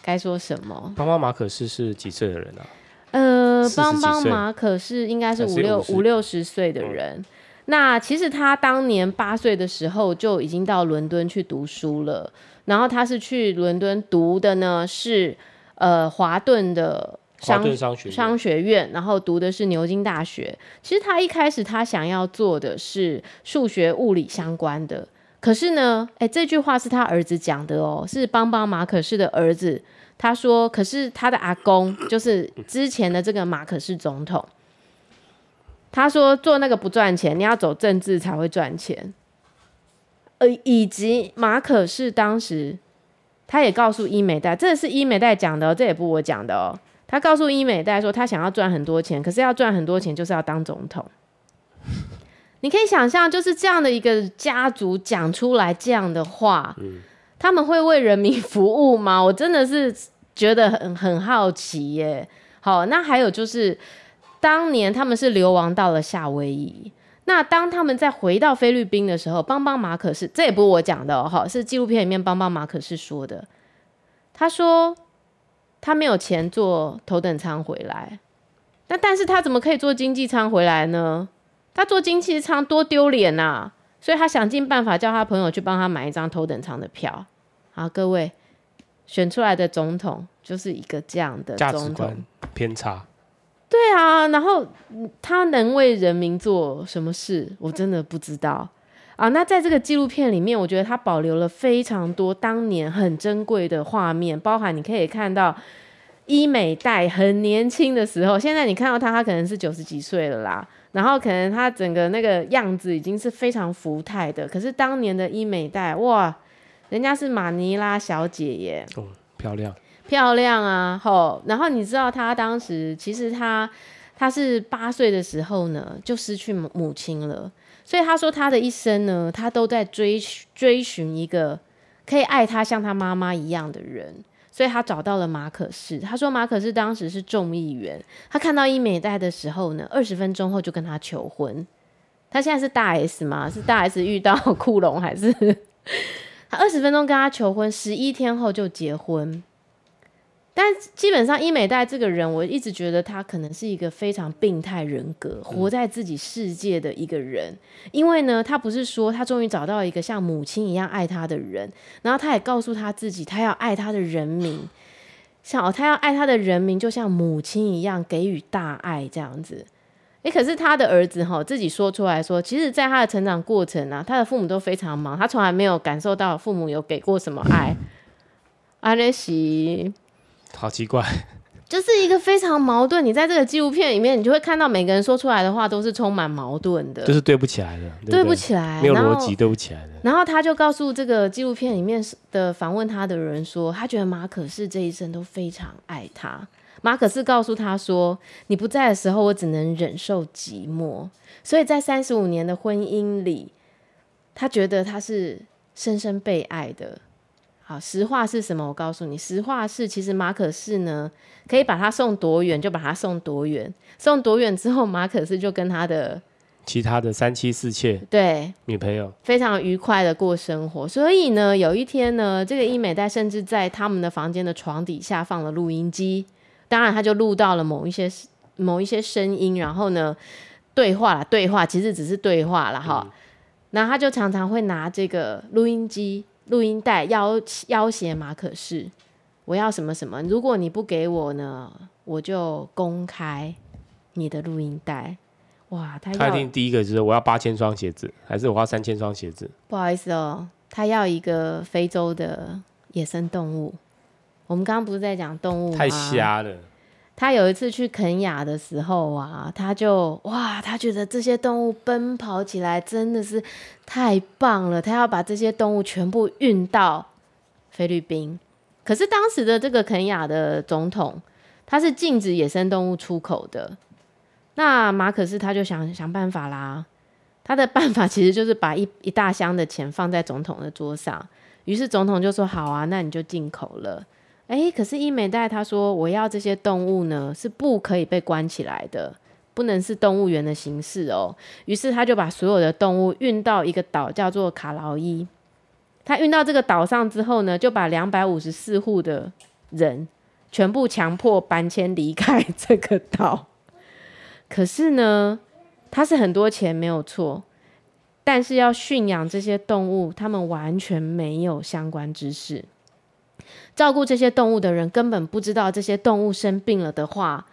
该说什么。帮帮马可是是几岁的人啊？呃，帮帮马可是应该是五六五六十岁的人。嗯。那其实他当年八岁的时候就已经到伦敦去读书了。然后他是去伦敦读的呢，是呃华顿的商商学商学院，然后读的是牛津大学。其实他一开始他想要做的是数学物理相关的。可是呢，哎，这句话是他儿子讲的哦，是邦邦马可仕的儿子。他说：“可是他的阿公就是之前的这个马可仕总统。他说做那个不赚钱，你要走政治才会赚钱。呃，以及马可仕当时他也告诉伊美代，这是伊美代讲的哦，这也不我讲的哦。他告诉伊美代说，他想要赚很多钱，可是要赚很多钱就是要当总统。”你可以想象，就是这样的一个家族讲出来这样的话，他们会为人民服务吗？我真的是觉得很很好奇耶。好，那还有就是，当年他们是流亡到了夏威夷，那当他们再回到菲律宾的时候，邦邦马可是，这也不是我讲的哦，是纪录片里面邦邦马可是说的。他说他没有钱坐头等舱回来，那但是他怎么可以坐经济舱回来呢？他坐经济舱多丢脸呐！所以他想尽办法叫他朋友去帮他买一张头等舱的票。好，各位选出来的总统就是一个这样的价值观偏差。对啊，然后他能为人民做什么事，我真的不知道啊。那在这个纪录片里面，我觉得他保留了非常多当年很珍贵的画面，包含你可以看到伊美代很年轻的时候，现在你看到他，他可能是九十几岁了啦。然后可能他整个那个样子已经是非常福态的。可是当年的医美代，哇，人家是马尼拉小姐耶，哦，漂亮，漂亮啊！吼，然后你知道她当时其实她她是八岁的时候呢，就失去母母亲了。所以她说她的一生呢，她都在追追寻一个可以爱她像她妈妈一样的人。所以他找到了马可仕，他说马可仕当时是众议员，他看到伊美代的时候呢，二十分钟后就跟他求婚。他现在是大 S 吗？是大 S 遇到库龙还是？他二十分钟跟他求婚，十一天后就结婚。但基本上伊美代这个人，我一直觉得他可能是一个非常病态人格，活在自己世界的一个人。因为呢，他不是说他终于找到一个像母亲一样爱他的人，然后他也告诉他自己，他要爱他的人民，像哦，他要爱他的人民，就像母亲一样给予大爱这样子。诶，可是他的儿子哈自己说出来说，其实在他的成长过程啊，他的父母都非常忙，他从来没有感受到父母有给过什么爱。阿勒西。好奇怪，就是一个非常矛盾。你在这个纪录片里面，你就会看到每个人说出来的话都是充满矛盾的，就是对不起来的，对不对？对不起来，没有逻辑，对不起来的。然后他就告诉这个纪录片里面的访问他的人说，他觉得马可仕这一生都非常爱他。马可仕告诉他说：“你不在的时候，我只能忍受寂寞。”所以在三十五年的婚姻里，他觉得他是深深被爱的。好，实话是什么？我告诉你，实话是，其实马可仕呢，可以把他送多远就把他送多远，送多远之后，马可仕就跟他的其他的三妻四妾对女朋友非常愉快的过生活。所以呢，有一天呢，这个伊美代甚至在他们的房间的床底下放了录音机，当然他就录到了某一些某一些声音，然后呢，对话了，对话其实只是对话了哈。那、嗯、他就常常会拿这个录音机。录音带要要挟马可仕，我要什么什么？如果你不给我呢，我就公开你的录音带。哇，他他一定第一个就是我要八千双鞋子，还是我要三千双鞋子？不好意思哦，他要一个非洲的野生动物。我们刚刚不是在讲动物吗？太瞎了。他有一次去肯亚的时候啊，他就哇，他觉得这些动物奔跑起来真的是太棒了，他要把这些动物全部运到菲律宾。可是当时的这个肯亚的总统，他是禁止野生动物出口的。那马可仕他就想想办法啦，他的办法其实就是把一一大箱的钱放在总统的桌上，于是总统就说好啊，那你就进口了。哎，可是伊美代他说，我要这些动物呢，是不可以被关起来的，不能是动物园的形式哦。于是他就把所有的动物运到一个岛，叫做卡劳伊。他运到这个岛上之后呢，就把两百五十四户的人全部强迫搬迁离开这个岛。可是呢，他是很多钱没有错，但是要驯养这些动物，他们完全没有相关知识。照顾这些动物的人根本不知道这些动物生病了的话，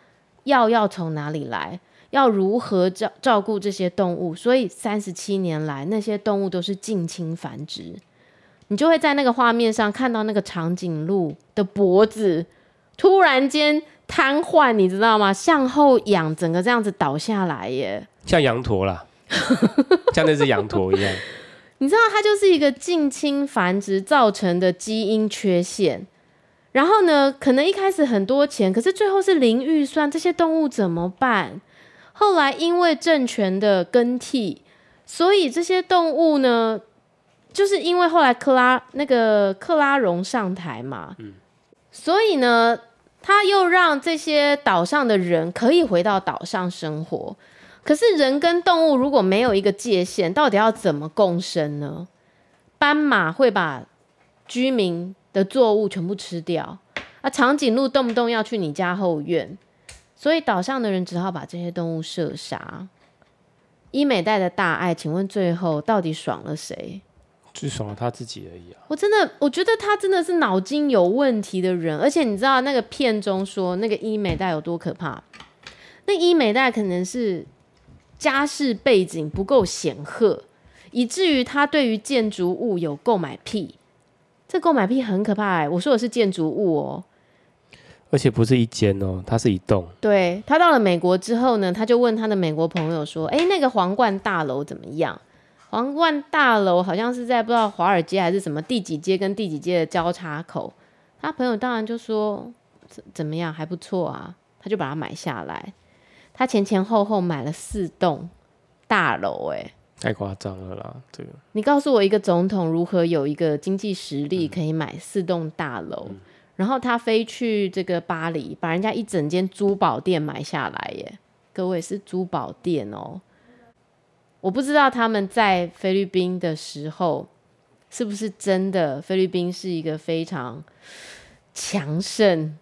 药要从哪里来，要如何照照顾这些动物。所以三十七年来，那些动物都是近亲繁殖。你就会在那个画面上看到那个长颈鹿的脖子突然间瘫痪，你知道吗？向后仰，整个这样子倒下来耶，像羊驼啦，像那只羊驼一样。你知道它就是一个近亲繁殖造成的基因缺陷，然后呢，可能一开始很多钱，可是最后是零预算，这些动物怎么办？后来因为政权的更替，所以这些动物呢，就是因为后来克拉那个克拉荣上台嘛，所以呢，他又让这些岛上的人可以回到岛上生活。可是人跟动物如果没有一个界限，到底要怎么共生呢？斑马会把居民的作物全部吃掉，啊，长颈鹿动不动要去你家后院，所以岛上的人只好把这些动物射杀。伊美带的大爱，请问最后到底爽了谁？最爽了他自己而已啊！我真的，我觉得他真的是脑筋有问题的人，而且你知道那个片中说那个伊美带有多可怕？那伊美带可能是。家世背景不够显赫，以至于他对于建筑物有购买癖。这购买癖很可怕哎！我说的是建筑物哦。而且不是一间哦，它是一栋。对，他到了美国之后呢，他就问他的美国朋友说：“哎，那个皇冠大楼怎么样？皇冠大楼好像是在不知道华尔街还是什么第几街跟第几街的交叉口。”他朋友当然就说：“怎怎么样？还不错啊。”他就把它买下来。他前前后后买了四栋大楼，哎。太夸张了啦！这个，你告诉我一个总统如何有一个经济实力可以买四栋大楼，嗯，然后他飞去这个巴黎，把人家一整间珠宝店买下来耶！各位是珠宝店哦，我不知道他们在菲律宾的时候是不是真的，菲律宾是一个非常强盛。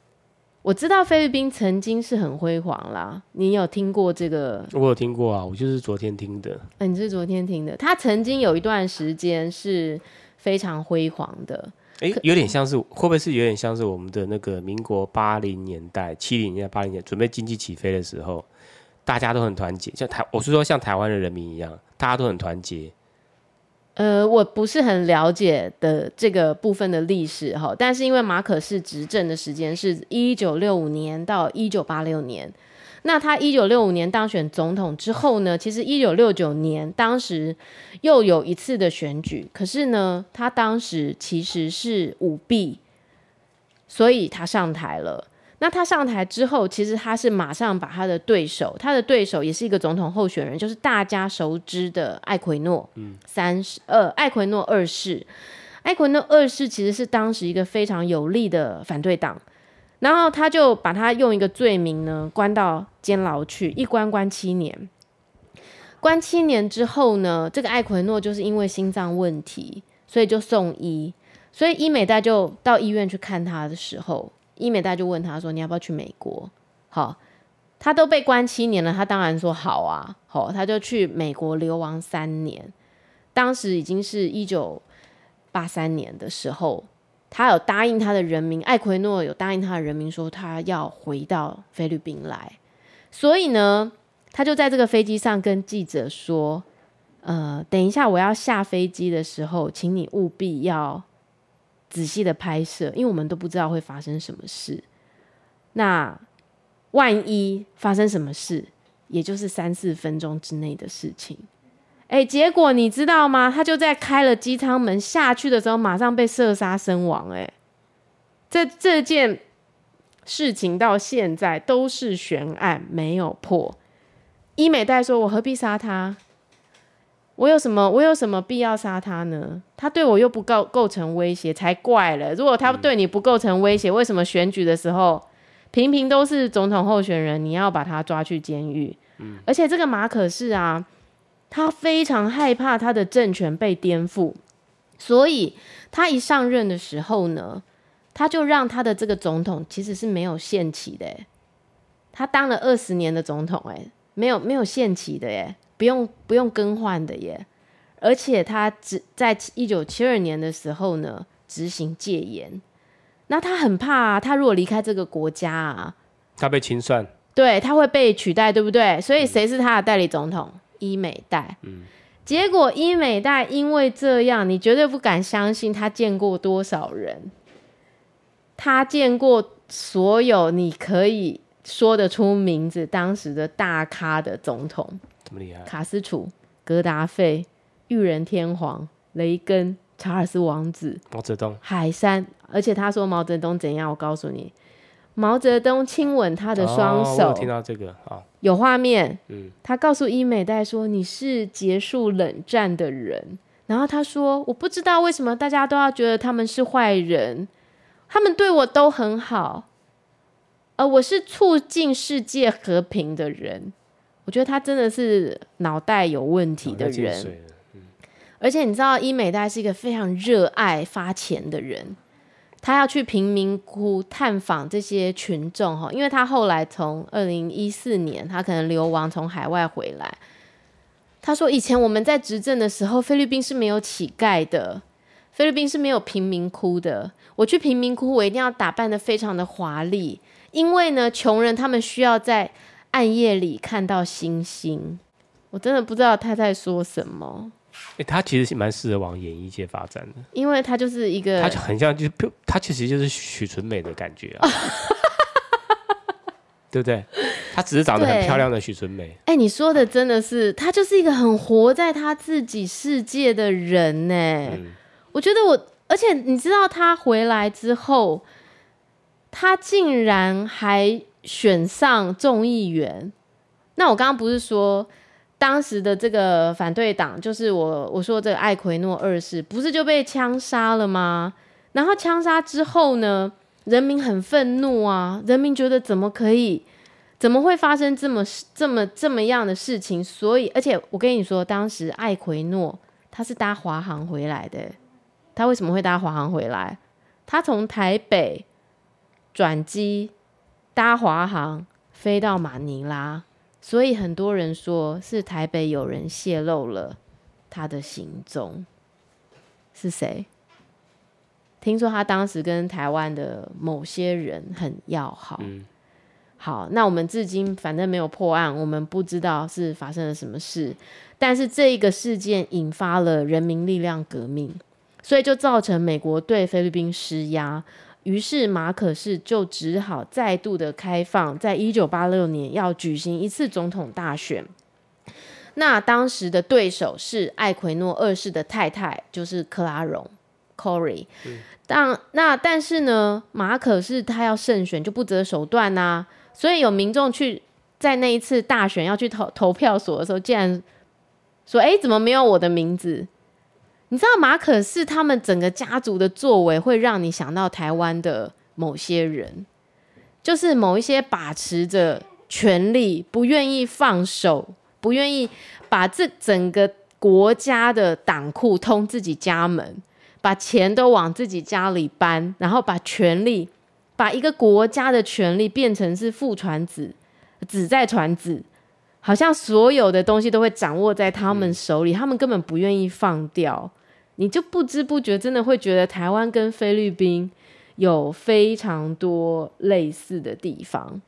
我知道菲律宾曾经是很辉煌啦，你有听过这个？我有听过啊，我就是昨天听的。欸，你是昨天听的？他曾经有一段时间是非常辉煌的。诶，有点像是会不会是有点像是我们的那个民国八零年代、七零年代、八零年代准备经济起飞的时候，大家都很团结，像台，我是说像台湾的人民一样，大家都很团结。呃，我不是很了解的这个部分的历史哈，但是因为马可是执政的时间是一九六五年到一九八六年，那他一九六五年当选总统之后呢，其实一九六九年当时又有一次的选举，可是呢，他当时其实是舞弊，所以他上台了。那他上台之后，其实他是马上把他的对手，他的对手也是一个总统候选人，就是大家熟知的艾奎诺，嗯，三世，呃，艾奎诺二世，艾奎诺二世其实是当时一个非常有力的反对党，然后他就把他用一个罪名呢关到监牢去，一关关七年，关七年之后呢，这个艾奎诺就是因为心脏问题，所以就送医，所以伊美代就到医院去看他的时候。伊美代就问他说：“你要不要去美国？”好，他都被关七年了，他当然说好啊。好，他就去美国流亡三年。当时已经是一九八三年的时候，他有答应他的人民，艾奎诺有答应他的人民说他要回到菲律宾来。所以呢，他就在这个飞机上跟记者说：“呃，等一下我要下飞机的时候，请你务必要。”仔细的拍摄，因为我们都不知道会发生什么事。那万一发生什么事，也就是三四分钟之内的事情。哎，结果你知道吗？他就在开了机舱门下去的时候，马上被射杀身亡。哎，这这件事情到现在都是悬案，没有破。伊美代说：“我何必杀他？”我有什么？我有什么必要杀他呢？他对我又不构构成威胁，才怪了。如果他对你不构成威胁，为什么选举的时候，频频都是总统候选人，你要把他抓去监狱？嗯。而且这个马可是啊，他非常害怕他的政权被颠覆，所以他一上任的时候呢，他就让他的这个总统其实是没有限期的。他当了二十年的总统，哎，没有没有限期的，耶。不用不用更换的耶，而且他只在一九七二年的时候呢执行戒严，那他很怕啊，他如果离开这个国家啊，他被清算，对，他会被取代，对不对？所以谁是他的代理总统？伊美代。嗯，结果伊美代因为这样，你绝对不敢相信他见过多少人，他见过所有你可以说得出名字当时的大咖的总统。卡斯楚、格达费、裕仁天皇、雷根、查尔斯王子、毛泽东、海山，而且他说毛泽东怎样？我告诉你，毛泽东亲吻他的双手。哦、听到这个有画面。嗯，他告诉伊美代说：“你是结束冷战的人。”然后他说：“我不知道为什么大家都要觉得他们是坏人，他们对我都很好，呃我是促进世界和平的人。”我觉得他真的是脑袋有问题的人，嗯、而且你知道伊美代是一个非常热爱发钱的人，他要去贫民窟探访这些群众哈，因为他后来从二零一四年他可能流亡从海外回来，他说以前我们在执政的时候，菲律宾是没有乞丐的，菲律宾是没有贫民窟的，我去贫民窟我一定要打扮得非常的华丽，因为呢穷人他们需要在。暗夜里看到星星，我真的不知道他在说什么。哎、欸，他其实是蛮适合往演艺界发展的，因为他就是一个，他就很像，就是他其实就是许纯美的感觉啊。对不对？他只是长得很漂亮的许纯美。哎、欸，你说的真的是，他就是一个很活在他自己世界的人呢。嗯、我觉得我，而且你知道，他回来之后，他竟然还选上众议员。那我刚刚不是说，当时的这个反对党，就是我我说这个艾奎诺二世，不是就被枪杀了吗？然后枪杀之后呢，人民很愤怒啊！人民觉得怎么可以，怎么会发生这么这么这么样的事情？所以，而且我跟你说，当时艾奎诺他是搭华航回来的。他为什么会搭华航回来？他从台北转机搭华航飞到马尼拉，所以很多人说是台北有人泄露了他的行踪。是谁？听说他当时跟台湾的某些人很要好。嗯，好，那我们至今反正没有破案，我们不知道是发生了什么事。但是这一个事件引发了人民力量革命，所以就造成美国对菲律宾施压，于是马可仕就只好再度的开放，在一九八六年要举行一次总统大选。那当时的对手是艾奎诺二世的太太，就是克拉荣 （Corey）。嗯但那但是呢，马可是他要胜选就不择手段呐、啊，所以有民众去在那一次大选要去投投票所的时候，竟然说：“哎，怎么没有我的名字？”你知道马可是他们整个家族的作为，会让你想到台湾的某些人，就是某一些把持着权力、不愿意放手、不愿意把这整个国家的党库通自己家门。把钱都往自己家里搬，然后把权力，把一个国家的权力变成是父传子，子在传子，好像所有的东西都会掌握在他们手里，他们根本不愿意放掉。你就不知不觉真的会觉得台湾跟菲律宾有非常多类似的地方。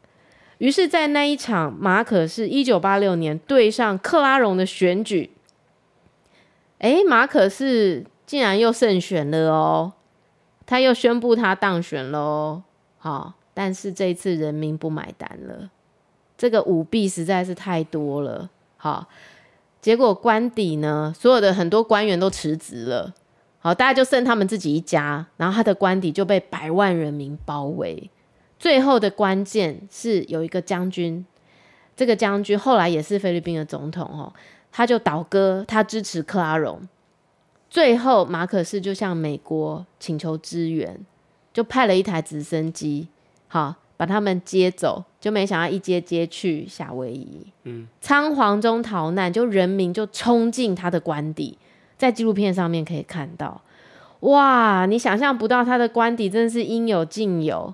于是，在那一场马可是一九八六年对上克拉荣的选举，哎，马可是。竟然又胜选了哦！他又宣布他当选了哦。好，但是这一次人民不买单了，这个舞弊实在是太多了。好，结果官邸呢，所有的很多官员都辞职了。好，大家就剩他们自己一家，然后他的官邸就被百万人民包围。最后的关键是有一个将军，这个将军后来也是菲律宾的总统哦，他就倒戈，他支持克拉荣。最后，马可斯就向美国请求支援，就派了一台直升机，好把他们接走。就没想到一接接去夏威夷，嗯，仓皇中逃难，就人民就冲进他的官邸，在纪录片上面可以看到，哇，你想象不到他的官邸真的是应有尽有，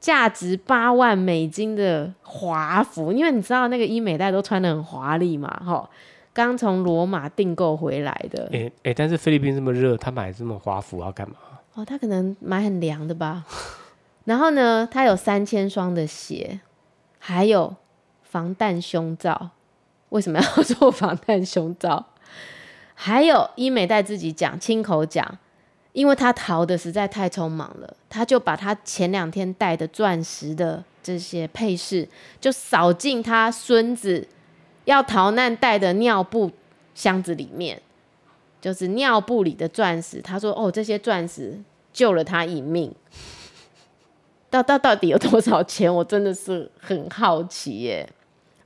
价值八万美金的华服，因为你知道那个医美代都穿的很华丽嘛，哈。刚从罗马订购回来的，哎、欸欸、但是菲律宾这么热，他买这么华服要干嘛？哦，他可能买很凉的吧。然后呢，他有三千双的鞋，还有防弹胸罩。为什么要做防弹胸罩？还有医美代自己讲，亲口讲，因为他逃的实在太匆忙了，他就把他前两天戴的钻石的这些配饰，就扫进他孙子。要逃难带的尿布箱子里面，就是尿布里的钻石。他说：“哦，这些钻石救了他一命。”到到到底有多少钱？我真的是很好奇耶。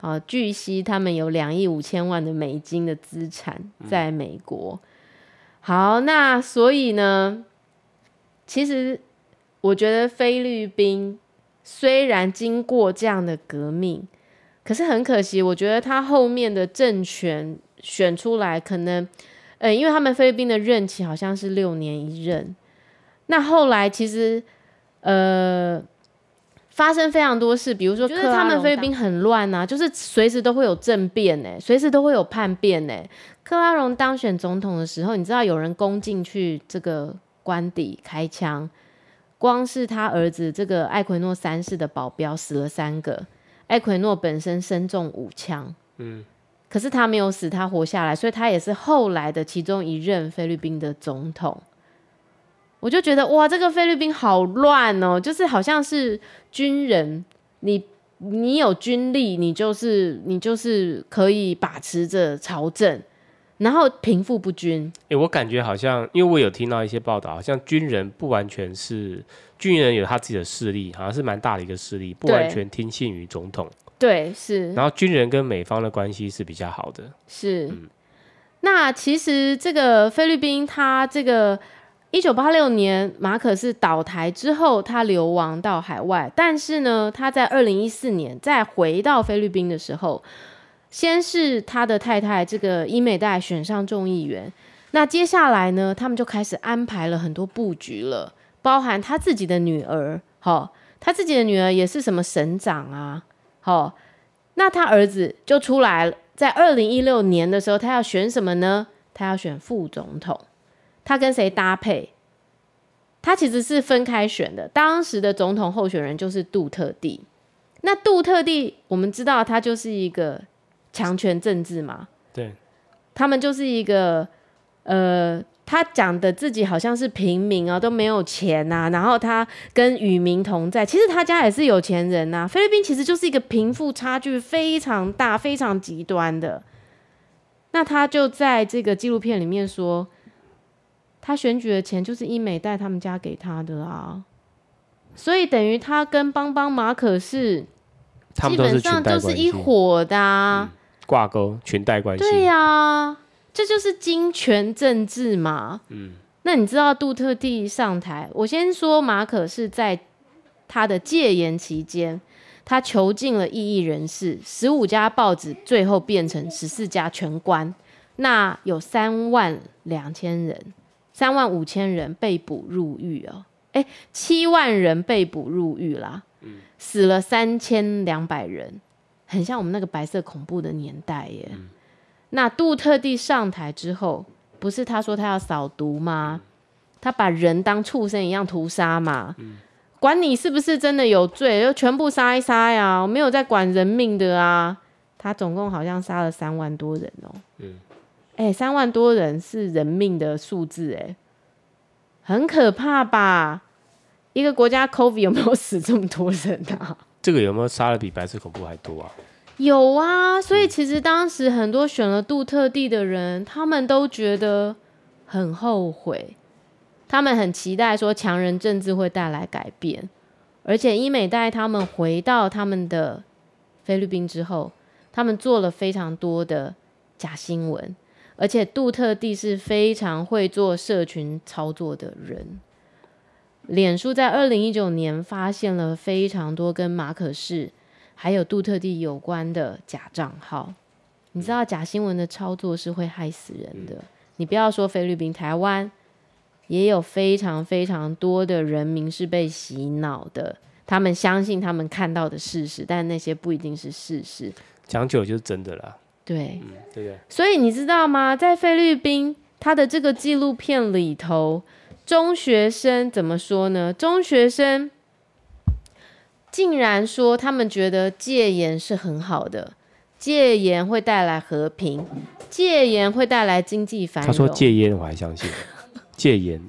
啊，据悉他们有两亿五千万的美金的资产在美国。好，那所以呢，其实我觉得菲律宾虽然经过这样的革命。可是很可惜，我觉得他后面的政权选出来，可能，嗯，因为他们菲律宾的任期好像是六年一任，那后来其实，呃，发生非常多事，比如说，就是他们菲律宾很乱啊，就是随时都会有政变呢，随时都会有叛变呢。克拉荣当选总统的时候，你知道有人攻进去这个官邸开枪，光是他儿子这个艾奎诺三世的保镖死了三个。艾奎诺本身身中五枪，嗯，可是他没有死，他活下来，所以他也是后来的其中一任菲律宾的总统。我就觉得哇，这个菲律宾好乱哦，就是好像是军人，你你有军力，你就是你就是可以把持着朝政，然后贫富不均。哎、欸，我感觉好像，因为我有听到一些报道，好像军人不完全是军人有他自己的势力，好像是蛮大的一个势力，不完全听信于总统。对，是。然后军人跟美方的关系是比较好的。是。嗯、那其实这个菲律宾，他这个。一九八六年，马可是倒台之后，他流亡到海外。但是呢，他在二零一四年再回到菲律宾的时候，先是他的太太这个伊美代选上众议员。那接下来呢，他们就开始安排了很多布局了，包含他自己的女儿，齁，他自己的女儿也是什么省长啊，齁。那他儿子就出来了，在二零一六年的时候，他要选什么呢？他要选副总统。他跟谁搭配？他其实是分开选的。当时的总统候选人就是杜特地。那杜特地，我们知道他就是一个强权政治嘛。对。他们就是一个，呃，他讲的自己好像是平民啊，都没有钱呐。然后他跟与民同在，其实他家也是有钱人呐。菲律宾其实就是一个贫富差距非常大、非常极端的。那他就在这个纪录片里面说。他选举的钱就是伊美代他们家给他的啊，所以等于他跟邦邦马可是基本上就是一伙的啊，挂钩裙带关系。对呀、啊，这就是金权政治嘛。嗯，那你知道杜特地上台，我先说马可是在他的戒严期间，他囚禁了异议人士，十五家报纸最后变成十四家全关，那有三万两千人。三万五千人被捕入狱哦，哎，七万人被捕入狱啦，嗯、死了三千两百人，很像我们那个白色恐怖的年代耶。嗯、那杜特地上台之后，不是他说他要扫毒吗？嗯、他把人当畜生一样屠杀嘛，嗯、管你是不是真的有罪，就全部杀一杀呀，我没有在管人命的啊。他总共好像杀了三万多人哦。嗯哎、欸，三万多人是人命的数字，哎，很可怕吧？一个国家 COVID 有没有死这么多人啊？这个有没有杀的比白色恐怖还多啊？有啊，所以其实当时很多选了杜特地的人，他们都觉得很后悔，他们很期待说强人政治会带来改变，而且伊美带他们回到他们的菲律宾之后，他们做了非常多的假新闻。而且杜特地是非常会做社群操作的人。脸书在二零一九年发现了非常多跟马可仕还有杜特地有关的假账号。你知道假新闻的操作是会害死人的。你不要说菲律宾，台湾也有非常非常多的人民是被洗脑的。他们相信他们看到的事实，但那些不一定是事实。讲久就是真的啦。对，嗯、对对，所以你知道吗？在菲律宾，他的这个纪录片里头，中学生怎么说呢？中学生竟然说他们觉得戒严是很好的，戒严会带来和平，戒严会带来经济繁荣。他说戒烟，我还相信戒严，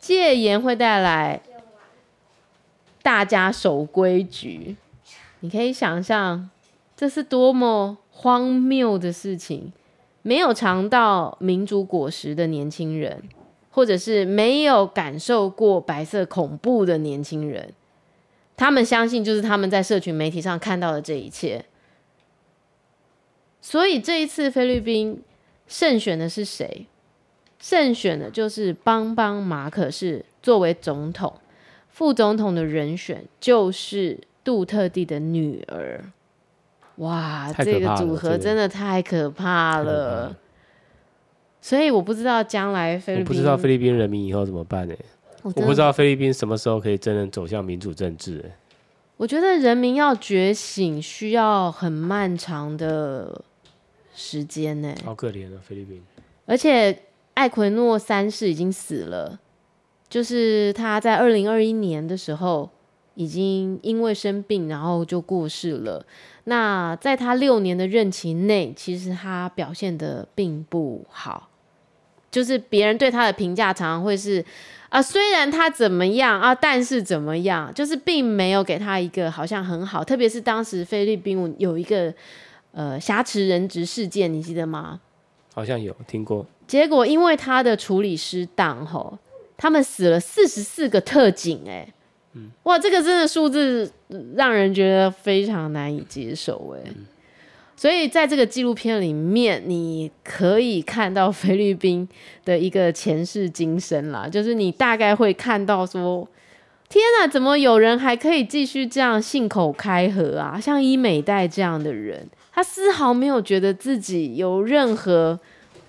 戒严会带来大家守规矩。你可以想象，这是多么。荒谬的事情，没有尝到民主果实的年轻人，或者是没有感受过白色恐怖的年轻人，他们相信就是他们在社群媒体上看到的这一切。所以这一次菲律宾胜选的是谁？胜选的就是邦邦马可仕作为总统，副总统的人选就是杜特地的女儿。哇，这个组合真的太可怕了，所以我不知道将来菲律宾，我不知道菲律宾人民以后怎么办呢？我不知道菲律宾什么时候可以真正走向民主政治。我觉得人民要觉醒需要很漫长的时间呢。好可怜啊，菲律宾！而且艾奎诺三世已经死了，就是他在二零二一年的时候已经因为生病，然后就过世了。那在他六年的任期内，其实他表现的并不好。就是别人对他的评价常常会是啊，虽然他怎么样啊，但是怎么样，就是并没有给他一个好像很好。特别是当时菲律宾有一个呃挟持人质事件，你记得吗？好像有听过。结果因为他的处理失当，吼，他们死了四十四个特警，哎，嗯，哇，这个真的数字让人觉得非常难以接受，哎。嗯所以在这个纪录片里面，你可以看到菲律宾的一个前世今生啦，就是你大概会看到说，天哪，怎么有人还可以继续这样信口开河啊？像伊美代这样的人，他丝毫没有觉得自己有任何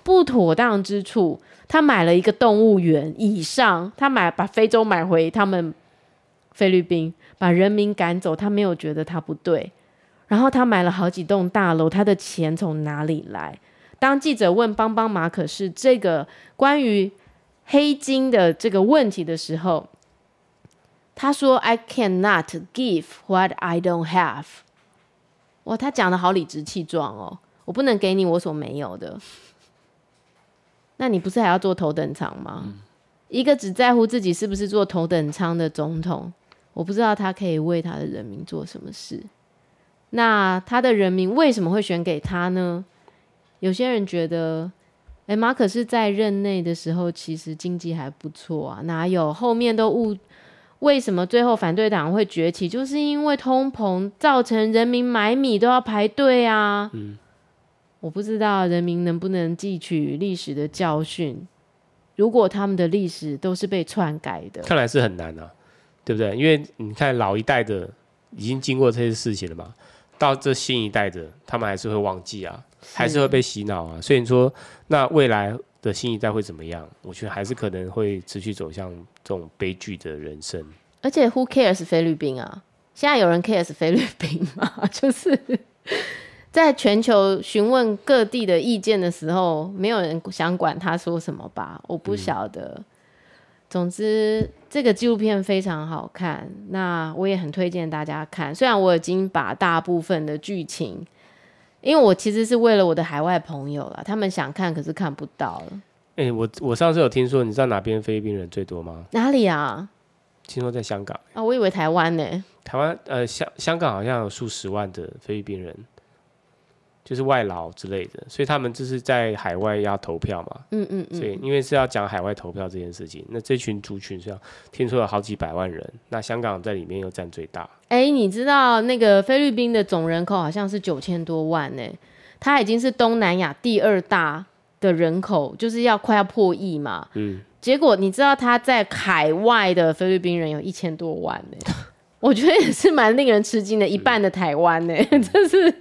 不妥当之处。他买了一个动物园以上，他买把非洲买回他们菲律宾，把人民赶走，他没有觉得他不对。然后他买了好几栋大楼，他的钱从哪里来？当记者问邦邦马可是这个关于黑金的这个问题的时候，他说：“I cannot give what I don't have。”哇，他讲的好理直气壮哦！我不能给你我所没有的。那你不是还要坐头等舱吗？嗯。一个只在乎自己是不是坐头等舱的总统，我不知道他可以为他的人民做什么事。那他的人民为什么会选给他呢？有些人觉得，哎，马可是在任内的时候，其实经济还不错啊，哪有后面都误？为什么最后反对党会崛起？就是因为通膨造成人民买米都要排队啊。嗯，我不知道人民能不能汲取历史的教训。如果他们的历史都是被篡改的，看来是很难啊，对不对？因为你看老一代的已经经过这些事情了嘛。到这新一代的，他们还是会忘记啊，还是会被洗脑啊。所以你说，那未来的新一代会怎么样？我觉得还是可能会持续走向这种悲剧的人生。而且，Who cares 菲律宾啊？现在有人 cares 菲律宾吗？就是在全球询问各地的意见的时候，没有人想管他说什么吧？我不晓得。嗯总之，这个纪录片非常好看，那我也很推荐大家看。虽然我已经把大部分的剧情，因为我其实是为了我的海外朋友啦，他们想看，可是看不到了。哎、欸，我我上次有听说，你知道哪边菲律宾人最多吗？哪里啊？听说在香港啊，我以为台湾呢。台湾呃，香香港好像有数十万的菲律宾人。就是外劳之类的，所以他们就是在海外要投票嘛。嗯嗯嗯。所以因为是要讲海外投票这件事情，那这群族群是要听说有好几百万人，那香港在里面又占最大。哎、欸，你知道那个菲律宾的总人口好像是九千多万呢，它已经是东南亚第二大的人口，就是要快要破亿嘛。嗯。结果你知道他在海外的菲律宾人有一千多万呢，我觉得也是蛮令人吃惊的，一半的台湾呢，这、嗯、是。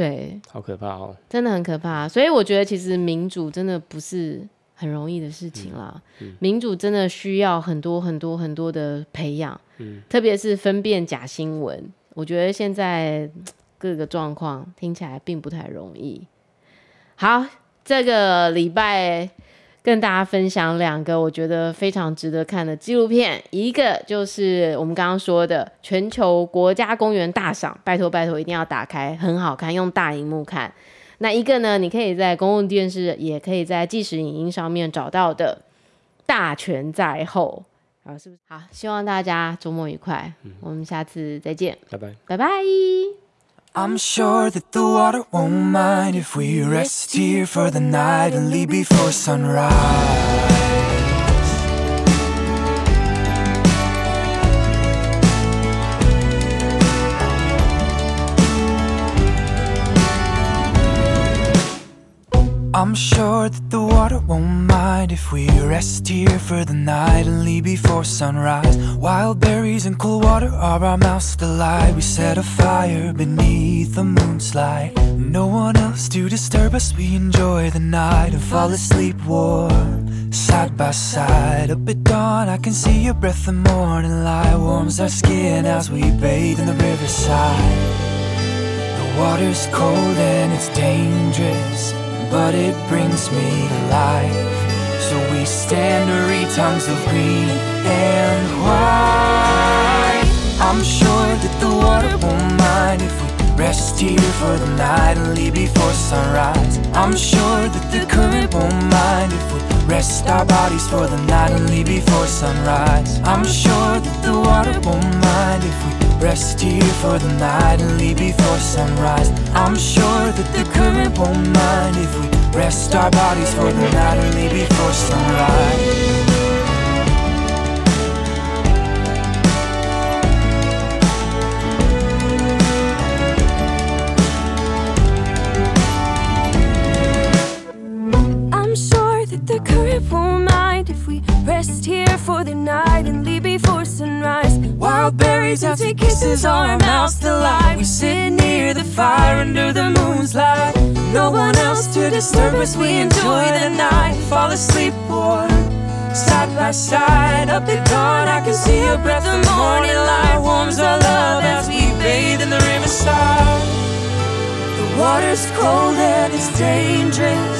对，好可怕哦，真的很可怕。所以我觉得其实民主真的不是很容易的事情啦。嗯嗯、民主真的需要很多很多很多的培养，嗯、特别是分辨假新闻。我觉得现在各个状况听起来并不太容易。好，这个礼拜。跟大家分享两个我觉得非常值得看的纪录片，一个就是我们刚刚说的全球国家公园大赏，拜托拜托一定要打开，很好看，用大荧幕看。那一个呢，你可以在公共电视，也可以在即时影音上面找到的《大权在后》啊，是不是？好，希望大家周末愉快，嗯、我们下次再见，拜拜，拜拜。I'm sure that the water won't mind if we rest here for the night and leave before sunrise. I'm sure that the water won't mind if we rest here for the night and leave before sunrise. Wild berries and cool water are our mouth's delight. We set a fire beneath the moon's light. No one else to disturb us. We enjoy the night and fall asleep warm, side by side. Up at dawn, I can see your breath. The morning light warms our skin as we bathe in the riverside. The water's cold and it's dangerous but it brings me to life. So we stand to read tongues of green and white. I'm sure that the water won't mind if we rest here for the night and leave before sunrise. I'm sure that the current won't mind if we rest our bodies for the night and leave before sunrise. I'm sure that the water won't mind if we rest here for the night and leave before sunrise. I'm sure that the current won't mind if we rest our bodies for the night and leave before sunrise. Current won't mind if we rest here for the night and leave before sunrise. Wild berries to kisses on our mouths delight. We sit near the fire under the moon's light. No one else to disturb us. We enjoy the night. Fall asleep warm, side by side. Up at dawn, I can see your breath. The morning light warms our love as we bathe in the riverside. The water's cold and it's dangerous,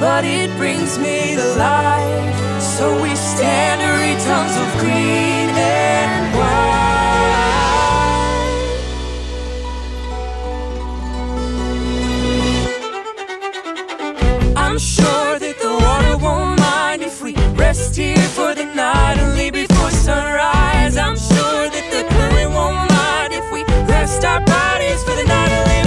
but it brings me to life. So we stand to read tongues of green and white. I'm sure that the water won't mind if we rest here for the night and leave before sunrise. I'm sure that the current won't mind if we rest our bodies for the night